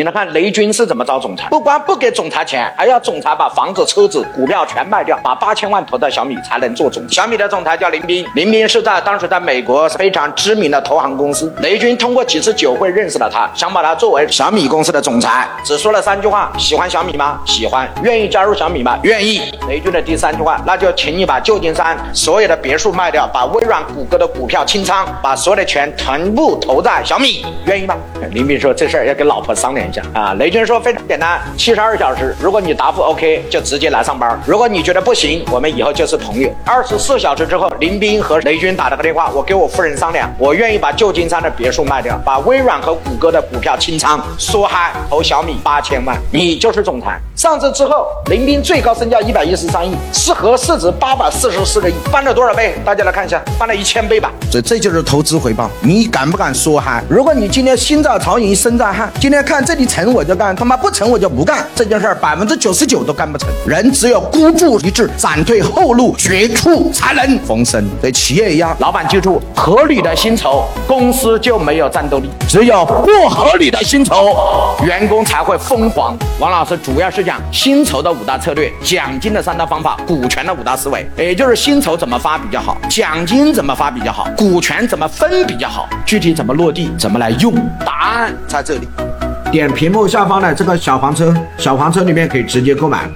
你来看雷军是怎么招总裁，不光不给总裁钱，还要总裁把房子、车子、股票全卖掉，把八千万投到小米才能做总。小米的总裁叫林斌，林斌是在当时在美国非常知名的投行公司。雷军通过几次酒会认识了他，想把他作为小米公司的总裁，只说了三句话：喜欢小米吗？喜欢。愿意加入小米吗？愿意。雷军的第三句话，那就请你把旧金山所有的别墅卖掉，把微软、谷歌的股票清仓，把所有的钱全部投在小米，愿意吗？林斌说这事儿要跟老婆商量一下啊。雷军说非常简单，七十二小时，如果你答复 OK，就直接来上班；如果你觉得不行，我们以后就是朋友。二十四小时之后，林斌和雷军打了个电话，我给我夫人商量，我愿意把旧金山的别墅卖掉，把微软和谷歌的股票清仓，说嗨投小米八千万，你就是总裁。上市之后，林斌最高身价一百一十三亿，是和市值八百四十四个亿，翻了多少倍？大家来看一下，翻了一千倍吧。所以这就是投资回报。你敢不敢说嗨？如果你今天心照曹营，身在汉，今天看这里成我就干，他妈不成我就不干。这件事儿百分之九十九都干不成。人只有孤注一掷，闪退后路，绝处才能逢生。对企业一样，老板记住，合理的薪酬，公司就没有战斗力；只有不合理的薪酬，员工才会疯狂。王老师主要是讲薪酬的五大策略，奖金的三大方法，股权的五大思维，也就是薪酬怎么发比较好，奖金怎么发比较好，股权怎么分比较好，具体怎么落地，怎么来用，答案在这里。点屏幕下方的这个小黄车，小黄车里面可以直接购买。